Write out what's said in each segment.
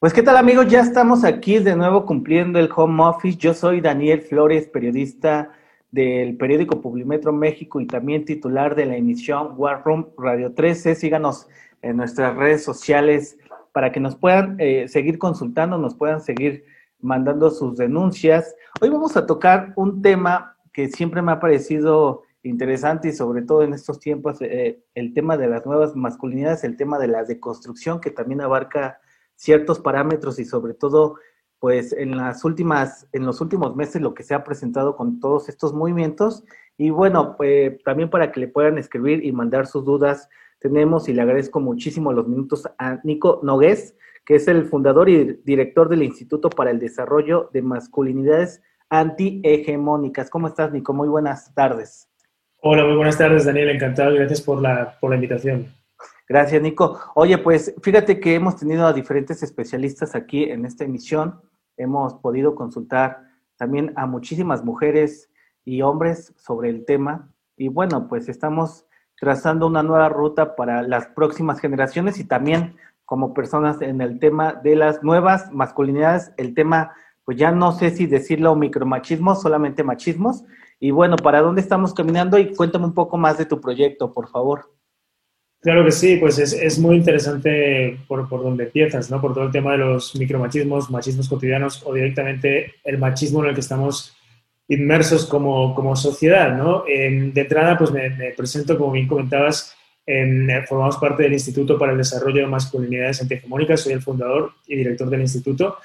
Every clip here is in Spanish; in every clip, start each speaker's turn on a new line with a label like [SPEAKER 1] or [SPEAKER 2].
[SPEAKER 1] Pues qué tal amigos, ya estamos aquí de nuevo cumpliendo el home office. Yo soy Daniel Flores, periodista del periódico Publimetro México y también titular de la emisión War Room Radio 13. Síganos en nuestras redes sociales para que nos puedan eh, seguir consultando, nos puedan seguir mandando sus denuncias. Hoy vamos a tocar un tema que siempre me ha parecido interesante y sobre todo en estos tiempos, eh, el tema de las nuevas masculinidades, el tema de la deconstrucción que también abarca ciertos parámetros y sobre todo, pues en las últimas, en los últimos meses lo que se ha presentado con todos estos movimientos. Y bueno, pues también para que le puedan escribir y mandar sus dudas, tenemos y le agradezco muchísimo los minutos a Nico Nogués, que es el fundador y director del Instituto para el Desarrollo de Masculinidades Antihegemónicas. ¿Cómo estás, Nico? Muy buenas tardes.
[SPEAKER 2] Hola, muy buenas tardes, Daniel. Encantado. Gracias por la, por la invitación.
[SPEAKER 1] Gracias, Nico. Oye, pues fíjate que hemos tenido a diferentes especialistas aquí en esta emisión. Hemos podido consultar también a muchísimas mujeres y hombres sobre el tema. Y bueno, pues estamos trazando una nueva ruta para las próximas generaciones y también como personas en el tema de las nuevas masculinidades, el tema, pues ya no sé si decirlo micromachismos, solamente machismos. Y bueno, ¿para dónde estamos caminando? Y cuéntame un poco más de tu proyecto, por favor.
[SPEAKER 2] Claro que sí, pues es, es muy interesante por, por donde empiezas, ¿no? Por todo el tema de los micromachismos, machismos cotidianos o directamente el machismo en el que estamos inmersos como, como sociedad, ¿no? de entrada, pues me, presento, como bien comentabas, en, formamos parte del Instituto para el Desarrollo de Masculinidades Antihegemónicas, soy el fundador y director del instituto,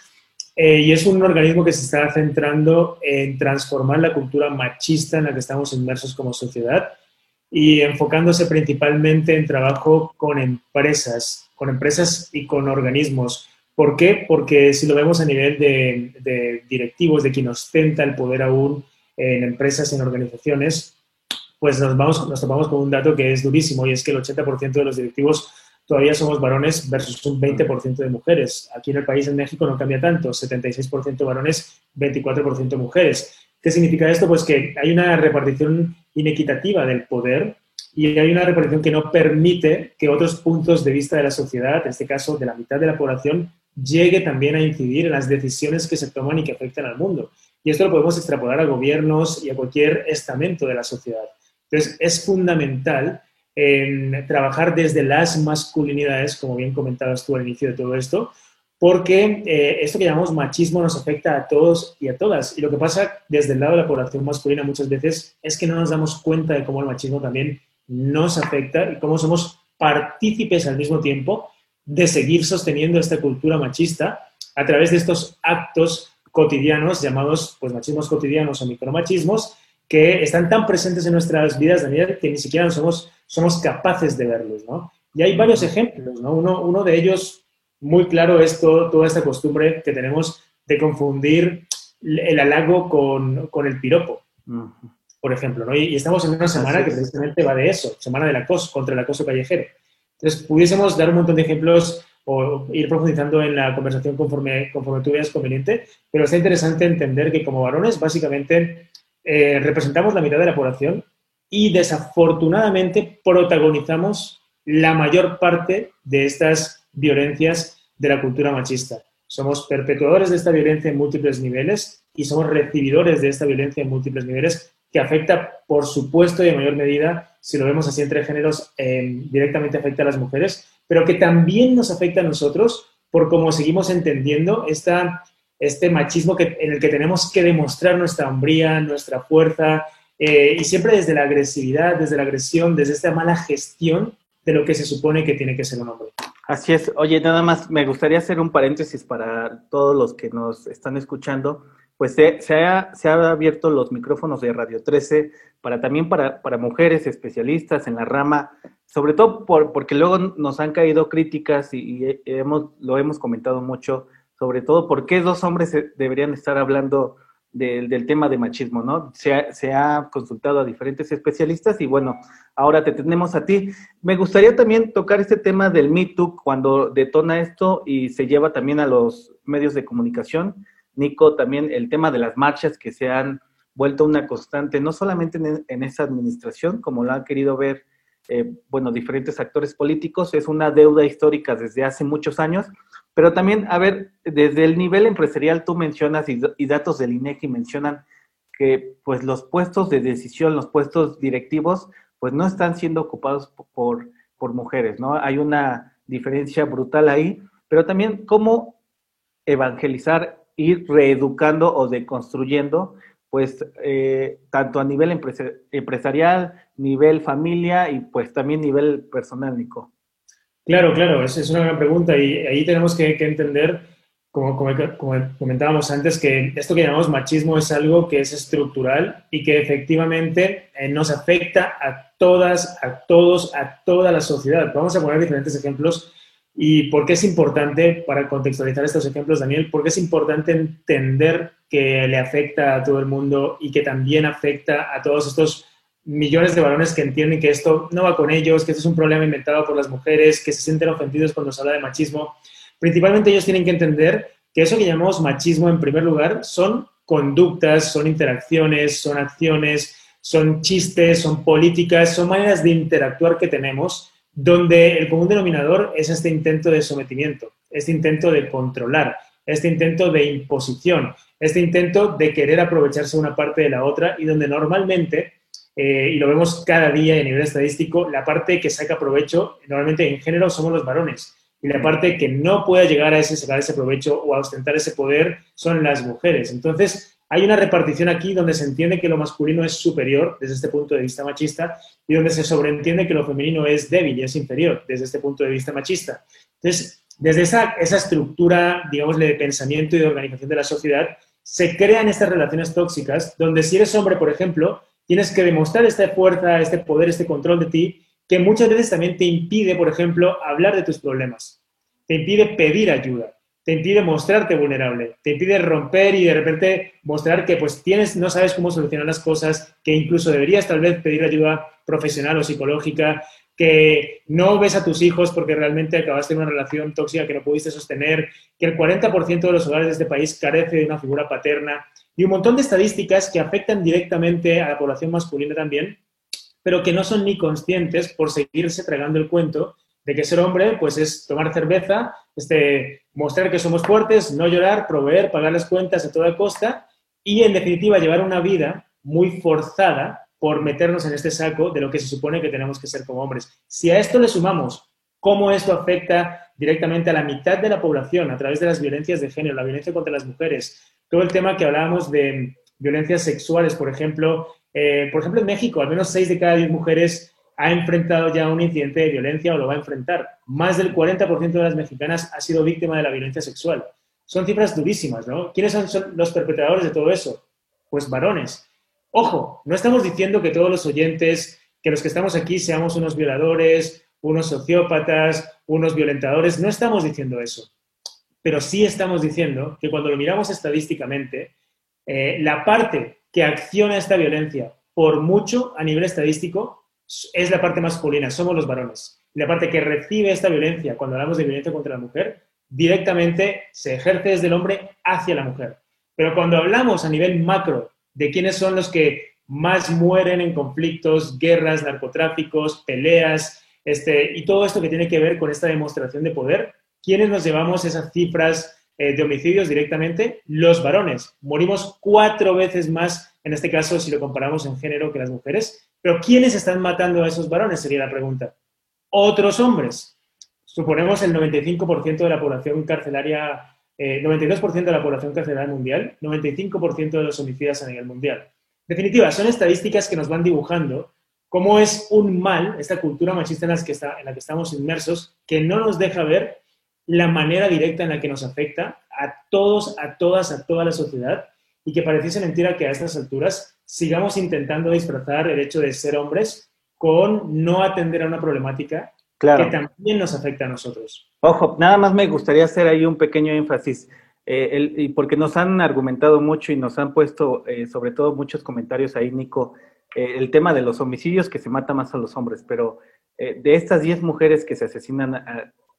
[SPEAKER 2] eh, y es un organismo que se está centrando en transformar la cultura machista en la que estamos inmersos como sociedad y enfocándose principalmente en trabajo con empresas, con empresas y con organismos. ¿Por qué? Porque si lo vemos a nivel de, directivos, de quien ostenta el poder aún en empresas, en organizaciones, pues nos, vamos, nos topamos con un dato que es durísimo y es que el 80% de los directivos todavía somos varones versus un 20% de mujeres. Aquí en el país, en México, no cambia tanto, 76% varones, 24% mujeres. ¿Qué significa esto? Pues que hay una repartición inequitativa del poder y hay una repartición que no permite que otros puntos de vista de la sociedad, en este caso de la mitad de la población, llegue también a incidir en las decisiones que se toman y que afectan al mundo. Y esto lo podemos extrapolar a gobiernos y a cualquier estamento de la sociedad. Entonces, es fundamental en trabajar desde las masculinidades, como bien comentabas tú al inicio de todo esto, porque eh, esto que llamamos machismo nos afecta a todos y a todas. Y lo que pasa desde el lado de la población masculina muchas veces es que no nos damos cuenta de cómo el machismo también nos afecta y cómo somos partícipes al mismo tiempo de seguir sosteniendo esta cultura machista a través de estos actos cotidianos llamados pues machismos cotidianos o micromachismos que están tan presentes en nuestras vidas, Daniel, que ni siquiera somos, somos capaces de verlos, ¿no? Y hay varios ejemplos, ¿no? Uno, uno de ellos muy claro es toda esta costumbre que tenemos de confundir el halago con, con el piropo, por ejemplo. ¿no? Y, estamos en una semana que precisamente va de eso, semana del acoso, contra el acoso callejero. Entonces, pudiésemos dar un montón de ejemplos o ir profundizando en la conversación conforme, conforme tú veas conveniente, pero está interesante entender que como varones, básicamente, eh, representamos la mitad de la población y desafortunadamente protagonizamos la mayor parte de estas violencias de la cultura machista. Somos perpetuadores de esta violencia en múltiples niveles y somos recibidores de esta violencia en múltiples niveles que afecta, por supuesto, y en mayor medida, si lo vemos así entre géneros, eh, directamente afecta a las mujeres, pero que también nos afecta a nosotros por cómo seguimos entendiendo este machismo en el que tenemos que demostrar nuestra hombría, nuestra fuerza, eh, y siempre desde la agresividad, desde la agresión, desde esta mala gestión de lo que se supone que tiene que ser un hombre.
[SPEAKER 1] Así es. Oye, nada más me gustaría hacer un paréntesis para todos los que nos están escuchando. Pues se, se, ha, abierto los micrófonos de Radio 13 para también para, para mujeres especialistas en la rama, sobre todo por, porque luego nos han caído críticas y, y hemos, lo hemos comentado mucho, sobre todo por qué dos hombres deberían estar hablando del, tema de machismo, ¿no? Se ha, consultado a diferentes especialistas y bueno, ahora te tenemos a ti. Me gustaría también tocar este tema del Me cuando detona esto y se lleva también a los medios de comunicación. Nico, también el tema de las marchas que se han vuelto una constante, no solamente en, en esa administración, como lo han querido ver, eh, bueno, diferentes actores políticos, es una deuda histórica desde hace muchos años, Pero también, a ver, desde el nivel empresarial tú mencionas y, datos del INEGI mencionan que pues los puestos de decisión, los puestos directivos, pues no están siendo ocupados por, por mujeres, ¿no? Hay una diferencia brutal ahí, pero también cómo evangelizar, ir reeducando o deconstruyendo, pues eh, tanto a nivel empresarial, nivel familia y pues también nivel personal, Nico.
[SPEAKER 2] Claro, claro, es, es una gran pregunta y ahí tenemos que, entender, como, comentábamos antes, que esto que llamamos machismo es algo que es estructural y que efectivamente eh, nos afecta a todas, a todos, a toda la sociedad. Vamos a poner diferentes ejemplos y por qué es importante, para contextualizar estos ejemplos, Daniel, por qué es importante entender que le afecta a todo el mundo y que también afecta a todos estos millones de varones que entienden que esto no va con ellos, que esto es un problema inventado por las mujeres, que se sienten ofendidos cuando se habla de machismo. Principalmente ellos tienen que entender que eso que llamamos machismo en primer lugar son conductas, son interacciones, son acciones, son chistes, son políticas, son maneras de interactuar que tenemos donde el común denominador es este intento de sometimiento, este intento de controlar, este intento de imposición, este intento de querer aprovecharse una parte de la otra y donde normalmente eh, y lo vemos cada día a nivel estadístico, la parte que saca provecho, normalmente en género somos los varones, y la parte que no puede llegar a ese, sacar ese provecho o a ostentar ese poder son las mujeres. Entonces, hay una repartición aquí donde se entiende que lo masculino es superior desde este punto de vista machista y donde se sobreentiende que lo femenino es débil y es inferior desde este punto de vista machista. Entonces, desde esa, esa estructura, digamos, de pensamiento y de organización de la sociedad, se crean estas relaciones tóxicas donde si eres hombre, por ejemplo, tienes que demostrar esta fuerza, este poder, este control de ti, que muchas veces también te impide, por ejemplo, hablar de tus problemas, te impide pedir ayuda, te impide mostrarte vulnerable, te impide romper y de repente mostrar que pues tienes, no sabes cómo solucionar las cosas, que incluso deberías tal vez pedir ayuda profesional o psicológica, que no ves a tus hijos porque realmente acabaste en una relación tóxica que no pudiste sostener, que el 40% de los hogares de este país carece de una figura paterna y un montón de estadísticas que afectan directamente a la población masculina también, pero que no son ni conscientes por seguirse tragando el cuento de que ser hombre pues es tomar cerveza, este, mostrar que somos fuertes, no llorar, proveer, pagar las cuentas a toda costa y en definitiva llevar una vida muy forzada por meternos en este saco de lo que se supone que tenemos que ser como hombres. Si a esto le sumamos cómo esto afecta directamente a la mitad de la población a través de las violencias de género, la violencia contra las mujeres, todo el tema que hablábamos de violencias sexuales, por ejemplo, eh, por ejemplo en México, al menos 6 de cada 10 mujeres ha enfrentado ya un incidente de violencia o lo va a enfrentar. Más del 40% de las mexicanas ha sido víctima de la violencia sexual. Son cifras durísimas, ¿no? ¿Quiénes son los perpetradores de todo eso? Pues varones. Ojo, no estamos diciendo que todos los oyentes, que los que estamos aquí seamos unos violadores, unos sociópatas, unos violentadores, no estamos diciendo eso. Pero sí estamos diciendo que cuando lo miramos estadísticamente, eh, la parte que acciona esta violencia por mucho a nivel estadístico es la parte masculina, somos los varones. La parte que recibe esta violencia, cuando hablamos de violencia contra la mujer, directamente se ejerce desde el hombre hacia la mujer. Pero cuando hablamos a nivel macro de quiénes son los que más mueren en conflictos, guerras, narcotráficos, peleas, este, y todo esto que tiene que ver con esta demostración de poder. ¿Quiénes nos llevamos esas cifras eh, de homicidios directamente? Los varones. Morimos cuatro veces más, en este caso, si lo comparamos en género, que las mujeres. Pero ¿quiénes están matando a esos varones? Sería la pregunta. Otros hombres. Suponemos el 95% de la población carcelaria 92% eh, de la población carcelaria mundial, 95% de los homicidas a nivel mundial. En definitiva, son estadísticas que nos van dibujando cómo es un mal, esta cultura machista en la, que está, en la que estamos inmersos, que no nos deja ver la manera directa en la que nos afecta a todos, a todas, a toda la sociedad y que pareciese mentira que a estas alturas sigamos intentando disfrazar el hecho de ser hombres con no atender a una problemática que también nos afecta a nosotros.
[SPEAKER 1] Ojo, nada más me gustaría hacer ahí un pequeño énfasis, eh, y porque nos han argumentado mucho y nos han puesto eh, sobre todo muchos comentarios ahí, Nico, eh, el tema de los homicidios que se mata más a los hombres, pero de estas 10 mujeres que se asesinan,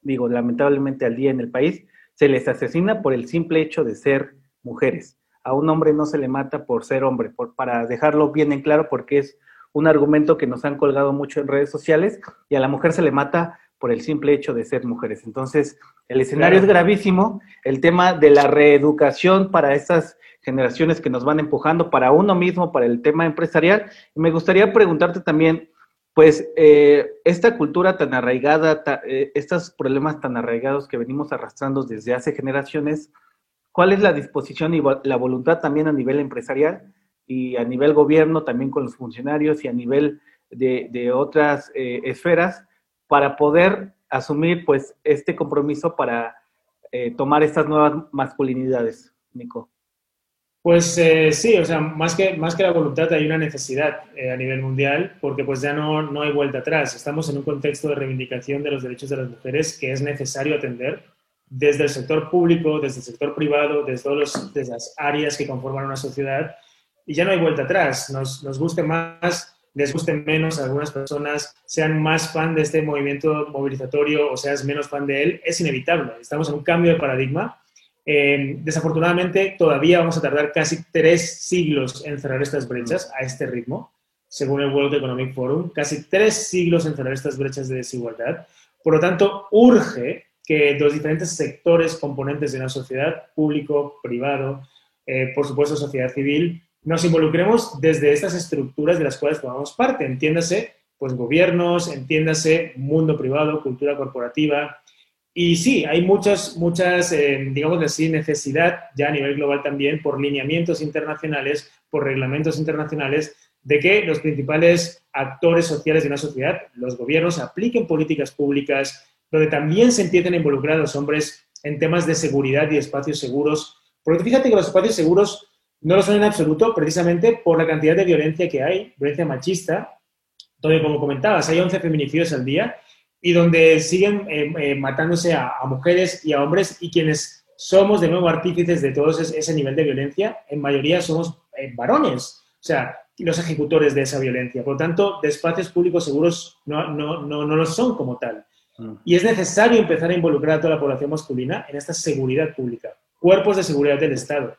[SPEAKER 1] digo, lamentablemente al día en el país, se les asesina por el simple hecho de ser mujeres. A un hombre no se le mata por ser hombre, por, para dejarlo bien en claro, porque es un argumento que nos han colgado mucho en redes sociales, y a la mujer se le mata por el simple hecho de ser mujeres. Entonces, el escenario es gravísimo, el tema de la reeducación para estas generaciones que nos van empujando, para uno mismo, para el tema empresarial. Y me gustaría preguntarte también, pues, eh, esta cultura tan arraigada, eh, estos problemas tan arraigados que venimos arrastrando desde hace generaciones, ¿cuál es la disposición y la voluntad también a nivel empresarial y a nivel gobierno, también con los funcionarios y a nivel de, otras eh, esferas para poder asumir pues este compromiso para eh, tomar estas nuevas masculinidades, Nico?
[SPEAKER 2] Pues eh, sí, o sea, más que, más que la voluntad hay una necesidad a nivel mundial porque pues ya no, no hay vuelta atrás. Estamos en un contexto de reivindicación de los derechos de las mujeres que es necesario atender desde el sector público, desde el sector privado, desde, todas desde las áreas que conforman una sociedad y ya no hay vuelta atrás. Nos, nos guste más les guste menos a algunas personas, sean más fan de este movimiento movilizatorio o seas menos fan de él, es inevitable. Estamos en un cambio de paradigma. Eh, desafortunadamente, todavía vamos a tardar casi tres siglos en cerrar estas brechas a este ritmo, según el World Economic Forum, casi tres siglos en cerrar estas brechas de desigualdad. Por lo tanto, urge que los diferentes sectores componentes de una sociedad, público, privado, eh, por supuesto sociedad civil, nos involucremos desde estas estructuras de las cuales formamos parte. Entiéndase, pues gobiernos, entiéndase mundo privado, cultura corporativa. Y sí, hay muchas, muchas, eh, digamos así, necesidad ya a nivel global también por lineamientos internacionales, por reglamentos internacionales, de que los principales actores sociales de una sociedad, los gobiernos, apliquen políticas públicas donde también se entienden involucrados hombres en temas de seguridad y espacios seguros. Porque fíjate que los espacios seguros no lo son en absoluto, precisamente por la cantidad de violencia que hay, violencia machista, donde, como comentabas, hay 11 feminicidios al día y donde siguen eh, eh, matándose a, mujeres y a hombres y quienes somos de nuevo artífices de todo ese, nivel de violencia, en mayoría somos eh, varones, o sea, los ejecutores de esa violencia. Por lo tanto, de espacios públicos seguros no, no, no, no lo son como tal. Mm. Y es necesario empezar a involucrar a toda la población masculina en esta seguridad pública, cuerpos de seguridad del Estado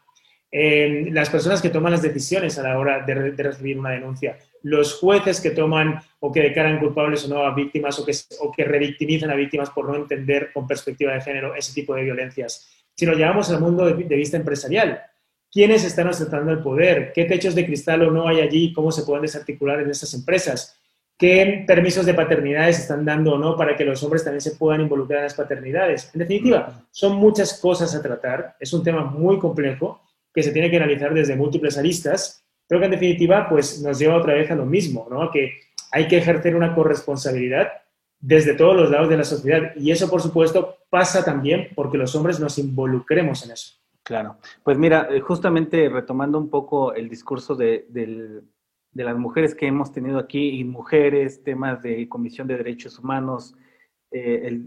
[SPEAKER 2] las personas que toman las decisiones a la hora de, recibir una denuncia, los jueces que toman o que declaran culpables o no a víctimas o que, o que revictimizan a víctimas por no entender con perspectiva de género ese tipo de violencias. Si lo llevamos al mundo de, vista empresarial, ¿quiénes están ostentando el poder? ¿Qué techos de cristal o no hay allí? ¿Cómo se pueden desarticular en estas empresas? ¿Qué permisos de paternidades están dando o no para que los hombres también se puedan involucrar en las paternidades? En definitiva, son muchas cosas a tratar, es un tema muy complejo que se tiene que analizar desde múltiples aristas, pero que en definitiva pues nos lleva otra vez a lo mismo, ¿no? Que hay que ejercer una corresponsabilidad desde todos los lados de la sociedad y eso por supuesto pasa también porque los hombres nos involucremos en eso.
[SPEAKER 1] Claro, pues mira, eh, justamente retomando un poco el discurso de, las mujeres que hemos tenido aquí, y mujeres, temas de Comisión de Derechos Humanos, eh,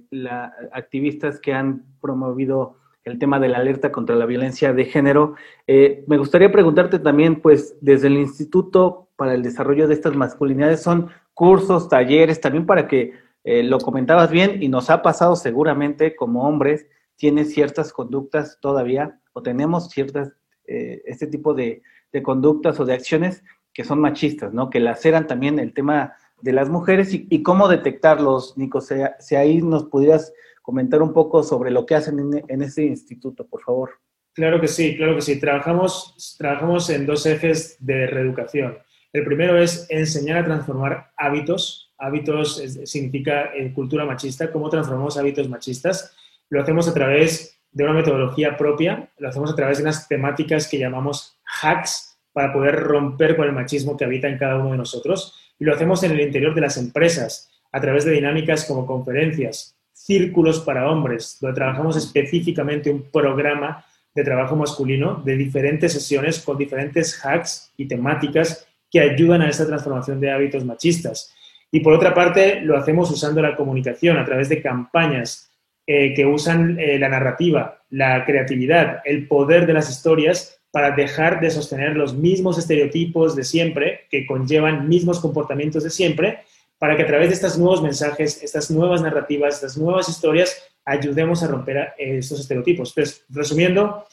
[SPEAKER 1] activistas que han promovido el tema de la alerta contra la violencia de género. Eh, me gustaría preguntarte también, pues, desde el Instituto para el Desarrollo de estas Masculinidades, son cursos, talleres, también para que eh, lo comentabas bien y nos ha pasado seguramente como hombres, tienes ciertas conductas todavía, o tenemos ciertas, eh, este tipo de, conductas o de acciones que son machistas, ¿no? Que laceran también el tema de las mujeres y, cómo detectarlos, Nico, si ahí nos pudieras comentar un poco sobre lo que hacen en, ese instituto, por favor.
[SPEAKER 2] Claro que sí, claro que sí. Trabajamos, trabajamos en dos ejes de reeducación. El primero es enseñar a transformar hábitos. Hábitos significa eh, cultura machista, cómo transformamos hábitos machistas. Lo hacemos a través de una metodología propia, lo hacemos a través de unas temáticas que llamamos hacks para poder romper con el machismo que habita en cada uno de nosotros. Y lo hacemos en el interior de las empresas, a través de dinámicas como conferencias, círculos para hombres, donde trabajamos específicamente un programa de trabajo masculino de diferentes sesiones con diferentes hacks y temáticas que ayudan a esta transformación de hábitos machistas. Y por otra parte, lo hacemos usando la comunicación a través de campañas eh, que usan eh, la narrativa, la creatividad, el poder de las historias para dejar de sostener los mismos estereotipos de siempre, que conllevan mismos comportamientos de siempre, para que a través de estos nuevos mensajes, estas nuevas narrativas, estas nuevas historias, ayudemos a romper estos estereotipos. Entonces, resumiendo,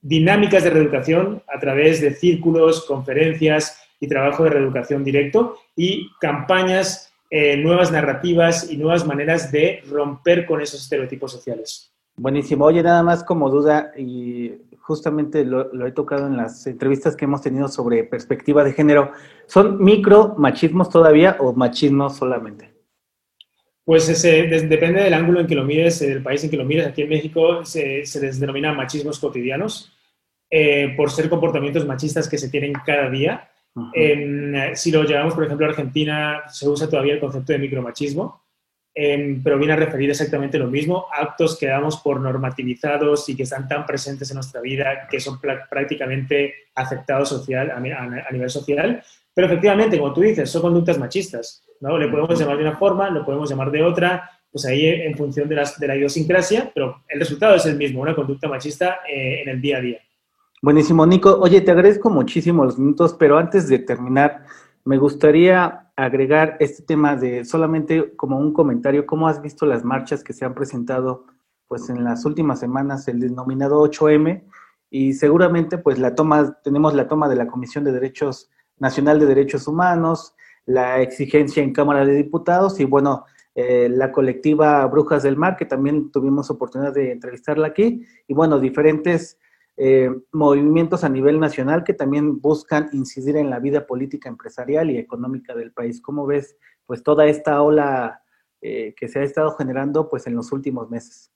[SPEAKER 2] dinámicas de reeducación a través de círculos, conferencias y trabajo de reeducación directo y campañas eh, nuevas narrativas y nuevas maneras de romper con esos estereotipos sociales.
[SPEAKER 1] Buenísimo. Oye, nada más como duda, y justamente lo, he tocado en las entrevistas que hemos tenido sobre perspectiva de género, ¿son micro machismos todavía o machismos solamente?
[SPEAKER 2] Pues ese, depende del ángulo en que lo mires, del país en que lo mires. Aquí en México se, les denomina machismos cotidianos eh, por ser comportamientos machistas que se tienen cada día. si lo llevamos, por ejemplo, a Argentina, se usa todavía el concepto de micromachismo Em, pero viene a referir exactamente lo mismo, actos que damos por normativizados y que están tan presentes en nuestra vida que son prácticamente aceptados social, a, nivel social, pero efectivamente, como tú dices, son conductas machistas, ¿no? Le podemos llamar de una forma, lo podemos llamar de otra, pues ahí en función de, de la idiosincrasia, pero el resultado es el mismo, una conducta machista eh, en el día a día.
[SPEAKER 1] Buenísimo, Nico. Oye, te agradezco muchísimo los minutos, pero antes de terminar, me gustaría agregar este tema de solamente como un comentario, ¿cómo has visto las marchas que se han presentado pues en las últimas semanas, el denominado 8M? Y seguramente pues la toma, tenemos la toma de la Comisión de Derechos Nacional de Derechos Humanos, la exigencia en Cámara de Diputados y bueno, eh, la colectiva Brujas del Mar, que también tuvimos oportunidad de entrevistarla aquí, y bueno, diferentes eh, movimientos a nivel nacional que también buscan incidir en la vida política, empresarial y económica del país. ¿Cómo ves pues toda esta ola eh, que se ha estado generando pues en los últimos meses?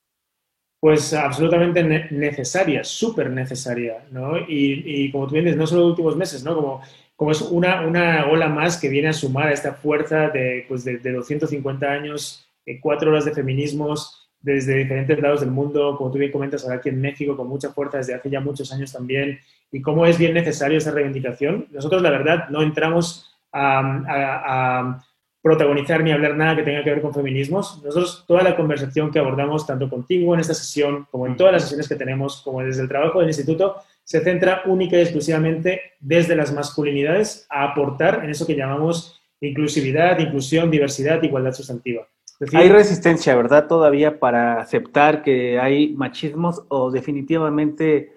[SPEAKER 2] Pues absolutamente necesaria, súper necesaria, ¿no? Y, como tú dices, no solo los últimos meses, ¿no? Como, como es una, una ola más que viene a sumar a esta fuerza de, pues de, de 250 años, cuatro horas de feminismos, desde diferentes lados del mundo, como tú bien comentas, ahora aquí en México, con mucha fuerza desde hace ya muchos años también, y cómo es bien necesario esa reivindicación. Nosotros, la verdad, no entramos a, protagonizar ni hablar nada que tenga que ver con feminismos. Nosotros, toda la conversación que abordamos, tanto contigo en esta sesión, como en todas las sesiones que tenemos, como desde el trabajo del instituto, se centra única y exclusivamente desde las masculinidades a aportar en eso que llamamos inclusividad, inclusión, diversidad, igualdad sustantiva
[SPEAKER 1] hay resistencia, ¿verdad? Todavía para aceptar que hay machismos o definitivamente,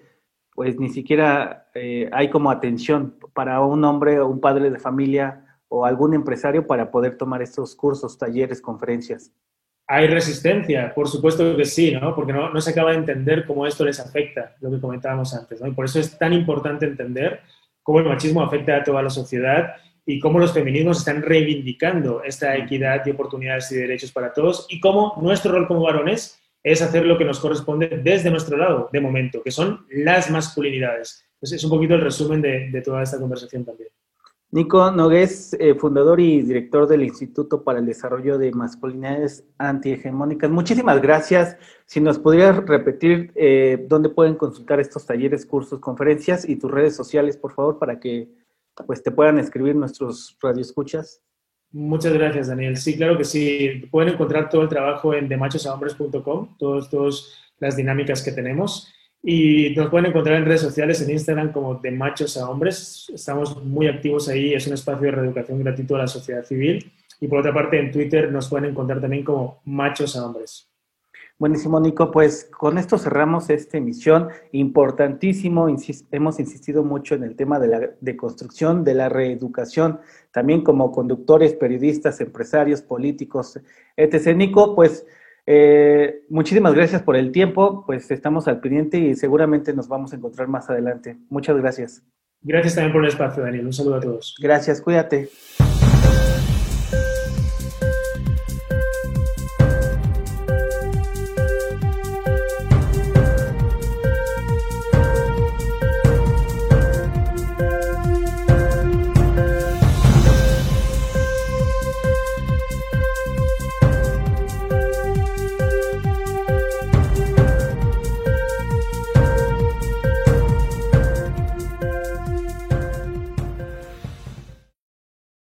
[SPEAKER 1] pues ni siquiera eh, hay como atención para un hombre o un padre de familia o algún empresario para poder tomar estos cursos, talleres, conferencias.
[SPEAKER 2] Hay resistencia, por supuesto que sí, ¿no? Porque no, no se acaba de entender cómo esto les afecta, lo que comentábamos antes, ¿no? Y por eso es tan importante entender cómo el machismo afecta a toda la sociedad y cómo los feminismos están reivindicando esta equidad de oportunidades y derechos para todos y cómo nuestro rol como varones es hacer lo que nos corresponde desde nuestro lado, de momento, que son las masculinidades. Entonces, es un poquito el resumen de, toda esta conversación también.
[SPEAKER 1] Nico Nogués, eh, fundador y director del Instituto para el Desarrollo de Masculinidades Antihegemónicas. Muchísimas gracias. Si nos pudieras repetir eh, dónde pueden consultar estos talleres, cursos, conferencias y tus redes sociales, por favor, para que pues te puedan escribir nuestros radioescuchas.
[SPEAKER 2] Muchas gracias, Daniel. Sí, claro que sí. Pueden encontrar todo el trabajo en demachosahombres.com, todas las dinámicas que tenemos. Y nos pueden encontrar en redes sociales, en Instagram como de machos a hombres. Estamos muy activos ahí, es un espacio de reeducación gratuito a la sociedad civil. Y por otra parte, en Twitter nos pueden encontrar también como machos a hombres.
[SPEAKER 1] Buenísimo, Nico. Pues con esto cerramos esta emisión. Importantísimo, hemos insistido mucho en el tema de la deconstrucción, de la reeducación, también como conductores, periodistas, empresarios, políticos, etc. Nico, pues eh, muchísimas gracias por el tiempo, pues estamos al pendiente y seguramente nos vamos a encontrar más adelante. Muchas gracias.
[SPEAKER 2] Gracias también por el espacio, Daniel. Un saludo a todos.
[SPEAKER 1] Gracias, cuídate.